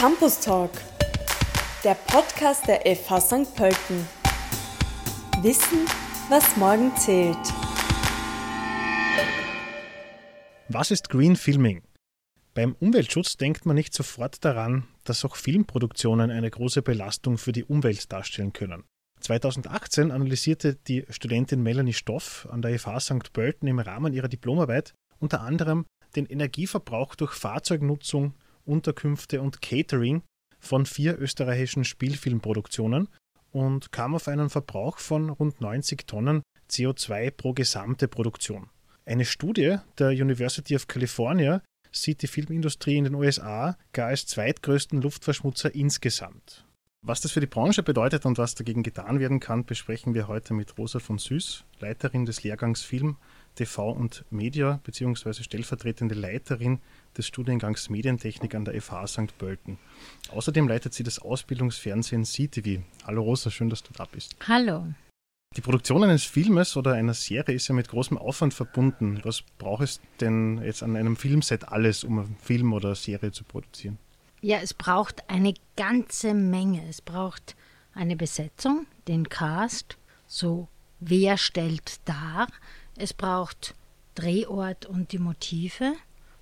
Campus Talk, der Podcast der FH St. Pölten. Wissen, was morgen zählt. Was ist Green Filming? Beim Umweltschutz denkt man nicht sofort daran, dass auch Filmproduktionen eine große Belastung für die Umwelt darstellen können. 2018 analysierte die Studentin Melanie Stoff an der FH St. Pölten im Rahmen ihrer Diplomarbeit unter anderem den Energieverbrauch durch Fahrzeugnutzung, Unterkünfte und Catering von vier österreichischen Spielfilmproduktionen und kam auf einen Verbrauch von rund 90 Tonnen CO2 pro gesamte Produktion. Eine Studie der University of California sieht die Filmindustrie in den USA gar als zweitgrößten Luftverschmutzer insgesamt. Was das für die Branche bedeutet und was dagegen getan werden kann, besprechen wir heute mit Rosa von Süß, Leiterin des Lehrgangs Film, TV und Media bzw. stellvertretende Leiterin des Studiengangs Medientechnik an der FH St. Pölten. Außerdem leitet sie das Ausbildungsfernsehen CTV. Hallo Rosa, schön, dass du da bist. Hallo. Die Produktion eines Filmes oder einer Serie ist ja mit großem Aufwand verbunden. Was braucht es denn jetzt an einem Filmset alles, um einen Film oder eine Serie zu produzieren? Ja, es braucht eine ganze Menge. Es braucht eine Besetzung, den Cast, so wer stellt dar. Es braucht Drehort und die Motive.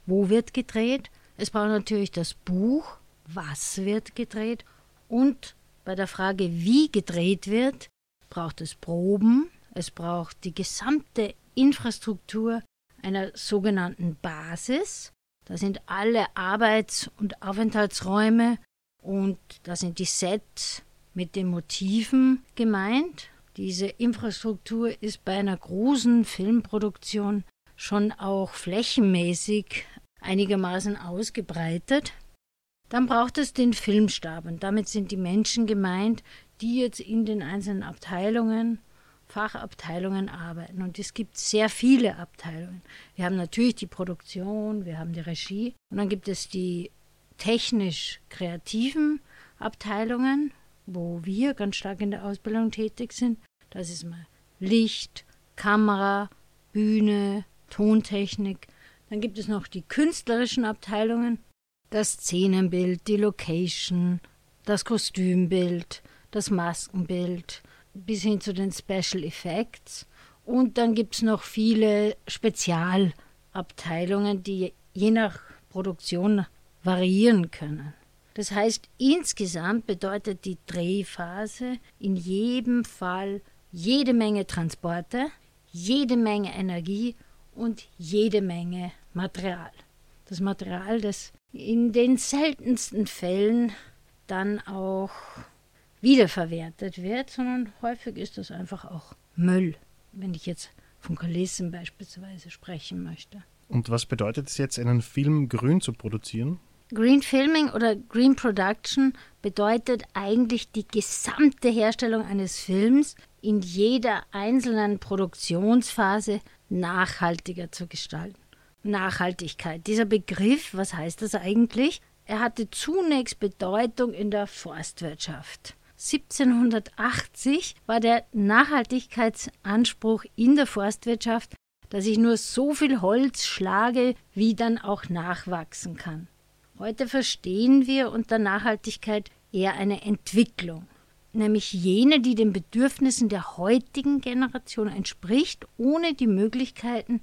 Wo wird gedreht? Es braucht natürlich das Buch. Was wird gedreht? Und bei der Frage, wie gedreht wird, braucht es Proben. Es braucht die gesamte Infrastruktur einer sogenannten Basis. Da sind alle Arbeits- und Aufenthaltsräume und da sind die Sets mit den Motiven gemeint. Diese Infrastruktur ist bei einer großen Filmproduktion schon auch flächenmäßig einigermaßen ausgebreitet. Dann braucht es den Filmstab und damit sind die Menschen gemeint, die jetzt in den einzelnen Abteilungen Fachabteilungen arbeiten. Und es gibt sehr viele Abteilungen. Wir haben natürlich die Produktion, wir haben die Regie und dann gibt es die technisch kreativen Abteilungen, wo wir ganz stark in der Ausbildung tätig sind. Das ist mal Licht, Kamera, Bühne, Tontechnik. Dann gibt es noch die künstlerischen Abteilungen, das Szenenbild, die Location, das Kostümbild, das Maskenbild, bis hin zu den Special Effects. Und dann gibt es noch viele Spezialabteilungen, die je nach Produktion variieren können. Das heißt, insgesamt bedeutet die Drehphase in jedem Fall jede Menge Transporte, jede Menge Energie und jede Menge Material. Das Material, das in den seltensten Fällen dann auch wiederverwertet wird, sondern häufig ist das einfach auch Müll, wenn ich jetzt von Kulissen beispielsweise sprechen möchte. Und was bedeutet es jetzt, einen Film grün zu produzieren? Green Filming oder Green Production bedeutet eigentlich die gesamte Herstellung eines Films in jeder einzelnen Produktionsphase nachhaltiger zu gestalten. Nachhaltigkeit. Dieser Begriff, was heißt das eigentlich? Er hatte zunächst Bedeutung in der Forstwirtschaft. 1780 war der Nachhaltigkeitsanspruch in der Forstwirtschaft, dass ich nur so viel Holz schlage, wie dann auch nachwachsen kann. Heute verstehen wir unter Nachhaltigkeit eher eine Entwicklung, nämlich jene, die den Bedürfnissen der heutigen Generation entspricht, ohne die Möglichkeiten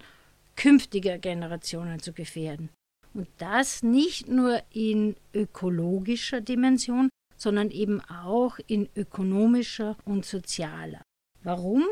künftiger Generationen zu gefährden. Und das nicht nur in ökologischer Dimension, sondern eben auch in ökonomischer und sozialer. Warum?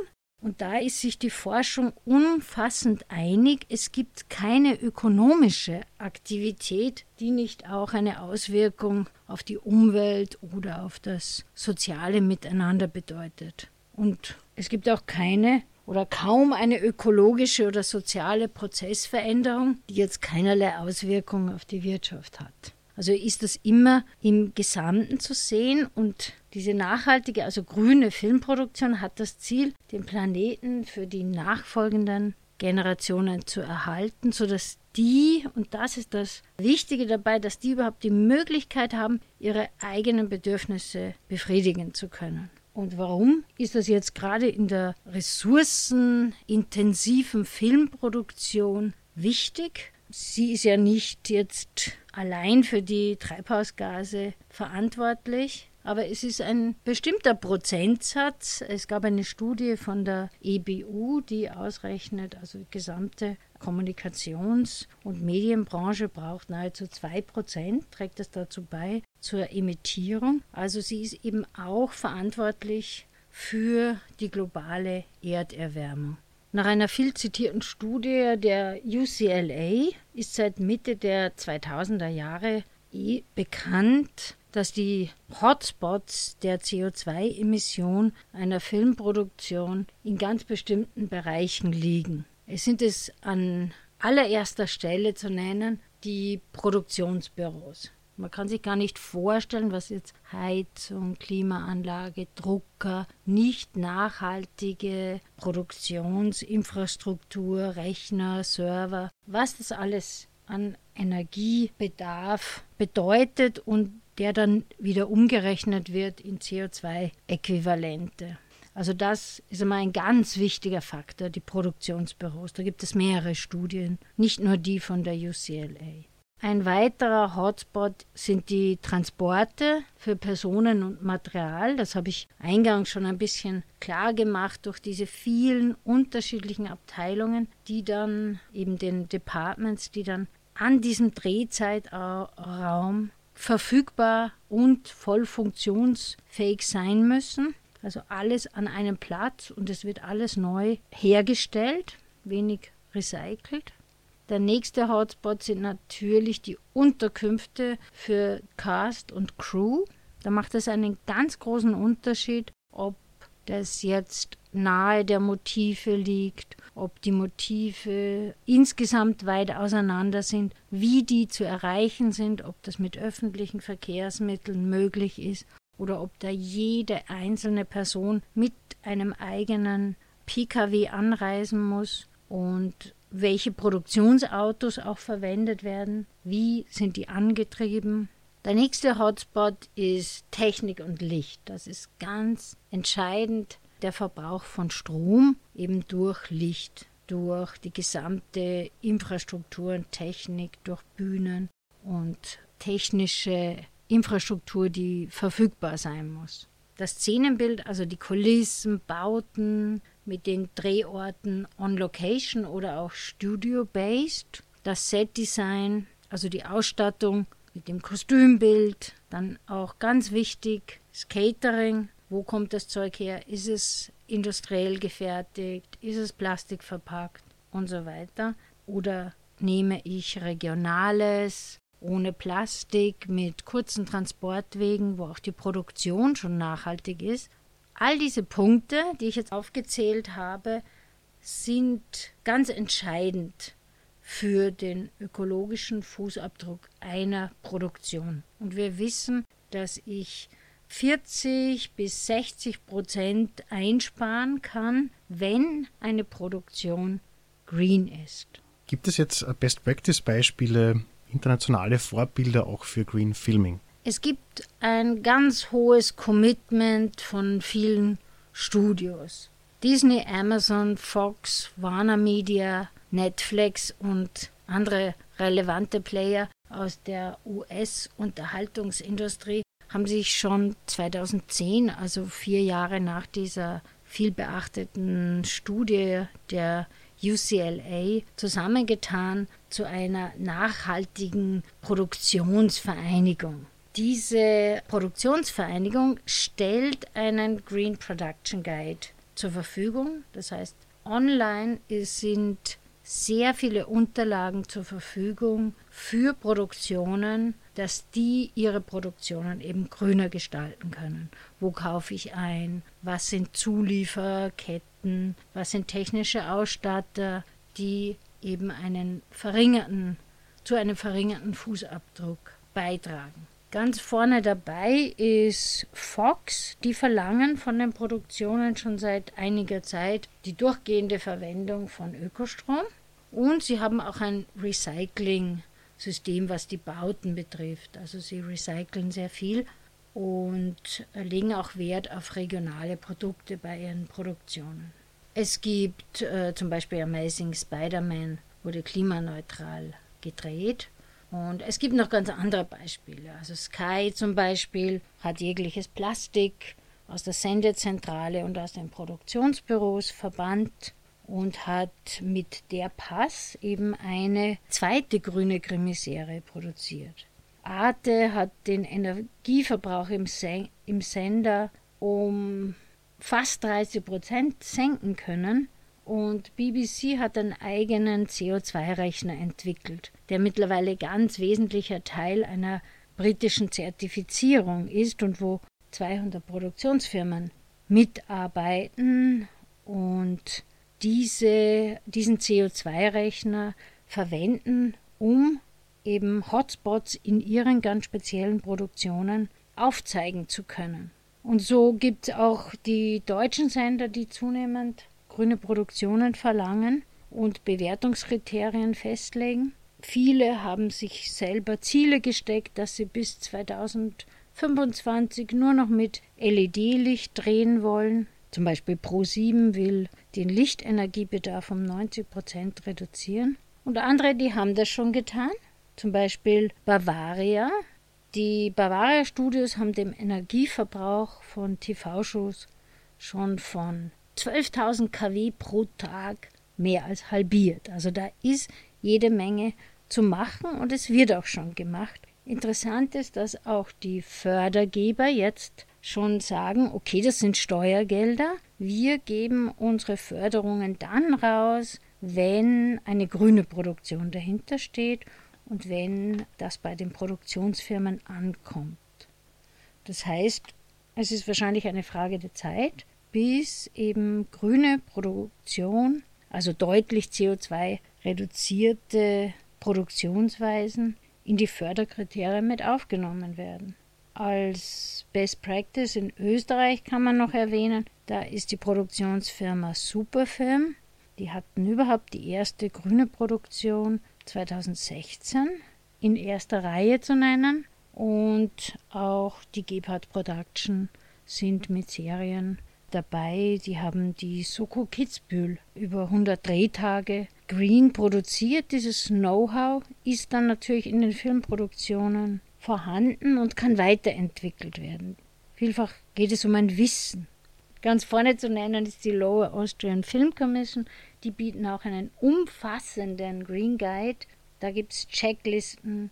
Und da ist sich die Forschung umfassend einig, es gibt keine ökonomische Aktivität, die nicht auch eine Auswirkung auf die Umwelt oder auf das soziale Miteinander bedeutet. Und es gibt auch keine oder kaum eine ökologische oder soziale Prozessveränderung, die jetzt keinerlei Auswirkungen auf die Wirtschaft hat. Also ist das immer im Gesamten zu sehen und diese nachhaltige, also grüne Filmproduktion hat das Ziel, den Planeten für die nachfolgenden Generationen zu erhalten, sodass die, und das ist das Wichtige dabei, dass die überhaupt die Möglichkeit haben, ihre eigenen Bedürfnisse befriedigen zu können. Und warum ist das jetzt gerade in der ressourcenintensiven Filmproduktion wichtig? Sie ist ja nicht jetzt allein für die Treibhausgase verantwortlich. Aber es ist ein bestimmter Prozentsatz. Es gab eine Studie von der EBU, die ausrechnet, also die gesamte Kommunikations- und Medienbranche braucht nahezu 2%, trägt das dazu bei zur Emittierung. Also sie ist eben auch verantwortlich für die globale Erderwärmung. Nach einer viel zitierten Studie der UCLA ist seit Mitte der 2000er Jahre eh bekannt, dass die Hotspots der CO2-Emission einer Filmproduktion in ganz bestimmten Bereichen liegen. Es sind es an allererster Stelle zu nennen die Produktionsbüros. Man kann sich gar nicht vorstellen, was jetzt Heizung, Klimaanlage, Drucker, nicht nachhaltige Produktionsinfrastruktur, Rechner, Server, was das alles an Energiebedarf bedeutet und der dann wieder umgerechnet wird in CO2-Äquivalente. Also das ist immer ein ganz wichtiger Faktor, die Produktionsbüros. Da gibt es mehrere Studien, nicht nur die von der UCLA. Ein weiterer Hotspot sind die Transporte für Personen und Material. Das habe ich eingangs schon ein bisschen klar gemacht durch diese vielen unterschiedlichen Abteilungen, die dann eben den Departments, die dann an diesem Drehzeitraum verfügbar und voll funktionsfähig sein müssen. Also alles an einem Platz und es wird alles neu hergestellt, wenig recycelt. Der nächste Hotspot sind natürlich die Unterkünfte für Cast und Crew. Da macht es einen ganz großen Unterschied, ob das jetzt nahe der Motive liegt, ob die Motive insgesamt weit auseinander sind, wie die zu erreichen sind, ob das mit öffentlichen Verkehrsmitteln möglich ist oder ob da jede einzelne Person mit einem eigenen Pkw anreisen muss und welche Produktionsautos auch verwendet werden, wie sind die angetrieben. Der nächste Hotspot ist Technik und Licht. Das ist ganz entscheidend der Verbrauch von Strom eben durch Licht, durch die gesamte Infrastruktur und Technik, durch Bühnen und technische Infrastruktur, die verfügbar sein muss. Das Szenenbild, also die Kulissen, Bauten mit den Drehorten on Location oder auch Studio-based, das Set-Design, also die Ausstattung mit dem Kostümbild, dann auch ganz wichtig, das Catering, wo kommt das Zeug her? Ist es industriell gefertigt? Ist es plastikverpackt? Und so weiter. Oder nehme ich regionales, ohne Plastik, mit kurzen Transportwegen, wo auch die Produktion schon nachhaltig ist. All diese Punkte, die ich jetzt aufgezählt habe, sind ganz entscheidend für den ökologischen Fußabdruck einer Produktion. Und wir wissen, dass ich 40 bis 60 Prozent einsparen kann, wenn eine Produktion green ist. Gibt es jetzt Best-Practice-Beispiele, internationale Vorbilder auch für Green Filming? Es gibt ein ganz hohes Commitment von vielen Studios. Disney, Amazon, Fox, Warner Media, Netflix und andere relevante Player aus der US-Unterhaltungsindustrie haben sich schon 2010, also vier Jahre nach dieser vielbeachteten Studie der UCLA zusammengetan zu einer nachhaltigen Produktionsvereinigung. Diese Produktionsvereinigung stellt einen Green Production Guide zur Verfügung. Das heißt, online sind sehr viele Unterlagen zur Verfügung für Produktionen, dass die ihre Produktionen eben grüner gestalten können. Wo kaufe ich ein? Was sind Zulieferketten? Was sind technische Ausstatter, die eben einen verringerten, zu einem verringerten Fußabdruck beitragen? Ganz vorne dabei ist Fox. Die verlangen von den Produktionen schon seit einiger Zeit die durchgehende Verwendung von Ökostrom. Und sie haben auch ein Recycling-System, was die Bauten betrifft. Also sie recyceln sehr viel und legen auch Wert auf regionale Produkte bei ihren Produktionen. Es gibt äh, zum Beispiel Amazing Spider-Man, wurde klimaneutral gedreht Und es gibt noch ganz andere Beispiele. Also Sky zum Beispiel hat jegliches Plastik aus der Sendezentrale und aus den Produktionsbüros verbannt und hat mit der Pass eben eine zweite grüne Krimiserie produziert. Arte hat den Energieverbrauch im, Sen im Sender um fast 30 Prozent senken können und BBC hat einen eigenen CO2-Rechner entwickelt, der mittlerweile ganz wesentlicher Teil einer britischen Zertifizierung ist und wo 200 Produktionsfirmen mitarbeiten und diese, diesen CO2-Rechner verwenden, um eben Hotspots in ihren ganz speziellen Produktionen aufzeigen zu können. Und so gibt es auch die deutschen Sender, die zunehmend grüne Produktionen verlangen und Bewertungskriterien festlegen. Viele haben sich selber Ziele gesteckt, dass sie bis 2025 nur noch mit LED-Licht drehen wollen. Zum Beispiel Pro7 will den Lichtenergiebedarf um 90 Prozent reduzieren. Und andere, die haben das schon getan. Zum Beispiel Bavaria. Die Bavaria Studios haben den Energieverbrauch von TV-Shows schon von 12.000 kW pro Tag mehr als halbiert. Also da ist jede Menge zu machen und es wird auch schon gemacht. Interessant ist, dass auch die Fördergeber jetzt schon sagen, okay, das sind Steuergelder, wir geben unsere Förderungen dann raus, wenn eine grüne Produktion dahinter steht und wenn das bei den Produktionsfirmen ankommt. Das heißt, es ist wahrscheinlich eine Frage der Zeit, bis eben grüne Produktion, also deutlich CO2 reduzierte Produktionsweisen in die Förderkriterien mit aufgenommen werden. Als Best Practice in Österreich kann man noch erwähnen, da ist die Produktionsfirma Superfilm. Die hatten überhaupt die erste grüne Produktion 2016 in erster Reihe zu nennen und auch die Gebhardt Production sind mit Serien dabei. Die haben die Soko Kitzbühel über 100 Drehtage green produziert. Dieses Know-how ist dann natürlich in den Filmproduktionen vorhanden und kann weiterentwickelt werden. Vielfach geht es um ein Wissen. Ganz vorne zu nennen ist die Lower Austrian Film Commission. Die bieten auch einen umfassenden Green Guide. Da gibt es Checklisten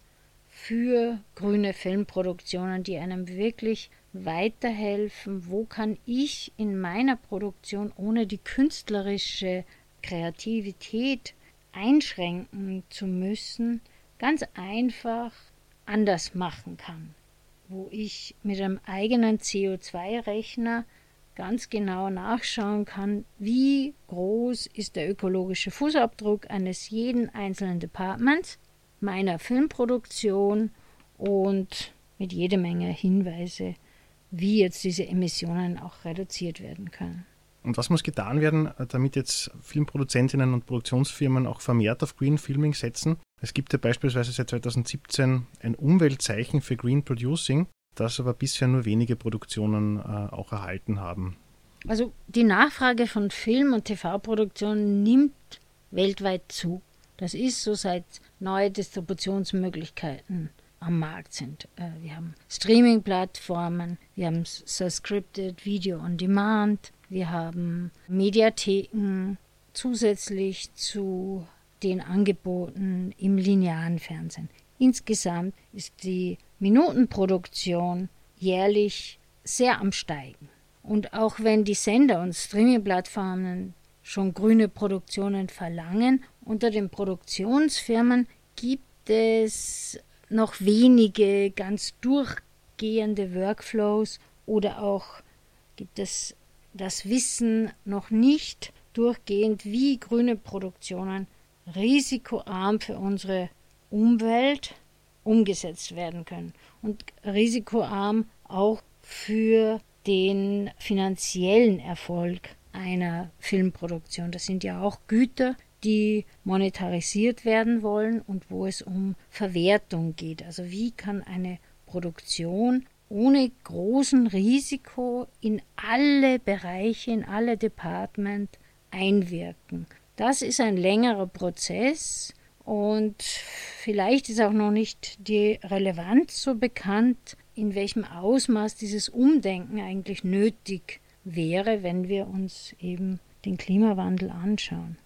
für grüne Filmproduktionen, die einem wirklich weiterhelfen, wo kann ich in meiner Produktion ohne die künstlerische Kreativität einschränken zu müssen, ganz einfach anders machen kann, wo ich mit einem eigenen CO2-Rechner ganz genau nachschauen kann, wie groß ist der ökologische Fußabdruck eines jeden einzelnen Departments, meiner Filmproduktion und mit jede Menge Hinweise wie jetzt diese Emissionen auch reduziert werden können. Und was muss getan werden, damit jetzt Filmproduzentinnen und Produktionsfirmen auch vermehrt auf Green Filming setzen? Es gibt ja beispielsweise seit 2017 ein Umweltzeichen für Green Producing, das aber bisher nur wenige Produktionen äh, auch erhalten haben. Also die Nachfrage von Film- und TV-Produktionen nimmt weltweit zu. Das ist so seit neue Distributionsmöglichkeiten am Markt sind. Äh, wir haben Streaming-Plattformen, wir haben Subscripted Video on Demand, wir haben Mediatheken zusätzlich zu den Angeboten im linearen Fernsehen. Insgesamt ist die Minutenproduktion jährlich sehr am Steigen. Und auch wenn die Sender und Streaming-Plattformen schon grüne Produktionen verlangen, unter den Produktionsfirmen gibt es noch wenige ganz durchgehende Workflows oder auch gibt es das Wissen noch nicht durchgehend, wie grüne Produktionen risikoarm für unsere Umwelt umgesetzt werden können und risikoarm auch für den finanziellen Erfolg einer Filmproduktion. Das sind ja auch Güter, die monetarisiert werden wollen und wo es um Verwertung geht. Also wie kann eine Produktion ohne großen Risiko in alle Bereiche, in alle Department einwirken. Das ist ein längerer Prozess Und vielleicht ist auch noch nicht die Relevanz so bekannt, in welchem Ausmaß dieses Umdenken eigentlich nötig wäre, wenn wir uns eben den Klimawandel anschauen.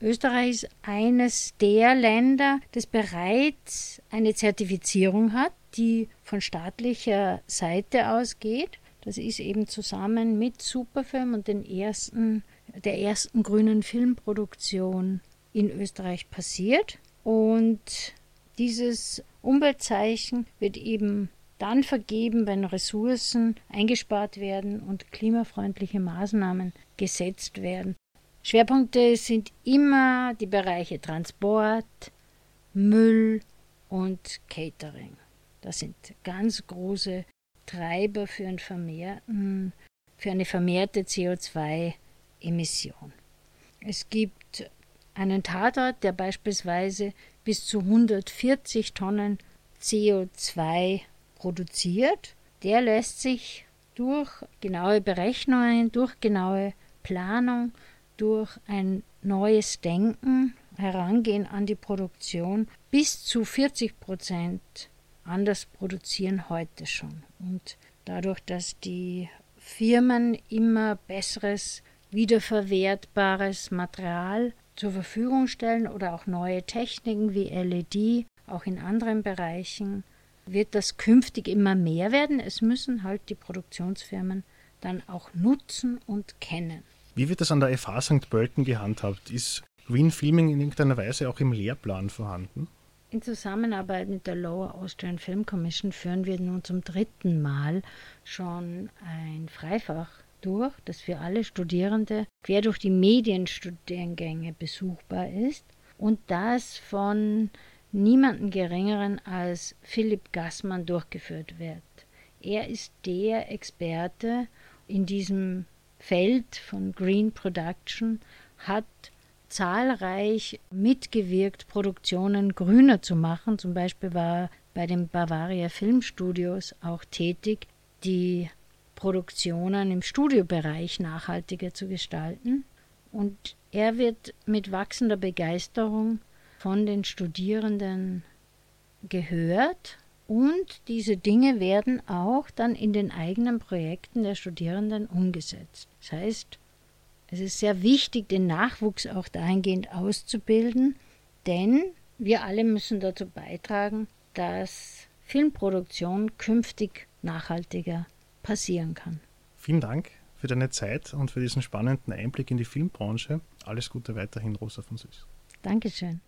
Österreich ist eines der Länder, das bereits eine Zertifizierung hat, die von staatlicher Seite ausgeht. Das ist eben zusammen mit Superfilm und den ersten, der ersten grünen Filmproduktion in Österreich passiert. Und dieses Umweltzeichen wird eben dann vergeben, wenn Ressourcen eingespart werden und klimafreundliche Maßnahmen gesetzt werden. Schwerpunkte sind immer die Bereiche Transport, Müll und Catering. Das sind ganz große Treiber für, einen vermehrten, für eine vermehrte CO2-Emission. Es gibt einen Tatort, der beispielsweise bis zu 140 Tonnen CO2 produziert. Der lässt sich durch genaue Berechnungen, durch genaue Planung durch ein neues Denken, Herangehen an die Produktion bis zu 40 Prozent anders produzieren heute schon. Und dadurch, dass die Firmen immer besseres, wiederverwertbares Material zur Verfügung stellen oder auch neue Techniken wie LED, auch in anderen Bereichen, wird das künftig immer mehr werden. Es müssen halt die Produktionsfirmen dann auch nutzen und kennen. Wie wird das an der FH St. Pölten gehandhabt? Ist Green Filming in irgendeiner Weise auch im Lehrplan vorhanden? In Zusammenarbeit mit der Lower Austrian Film Commission führen wir nun zum dritten Mal schon ein Freifach durch, das für alle Studierende quer durch die Medienstudiengänge besuchbar ist und das von niemandem geringeren als Philipp Gassmann durchgeführt wird. Er ist der Experte in diesem Feld von Green Production hat zahlreich mitgewirkt, Produktionen grüner zu machen. Zum Beispiel war er bei den Bavaria Filmstudios auch tätig, die Produktionen im Studiobereich nachhaltiger zu gestalten. Und er wird mit wachsender Begeisterung von den Studierenden gehört und diese Dinge werden auch dann in den eigenen Projekten der Studierenden umgesetzt. Das heißt, es ist sehr wichtig, den Nachwuchs auch dahingehend auszubilden, denn wir alle müssen dazu beitragen, dass Filmproduktion künftig nachhaltiger passieren kann. Vielen Dank für deine Zeit und für diesen spannenden Einblick in die Filmbranche. Alles Gute weiterhin, Rosa von Süß. Dankeschön.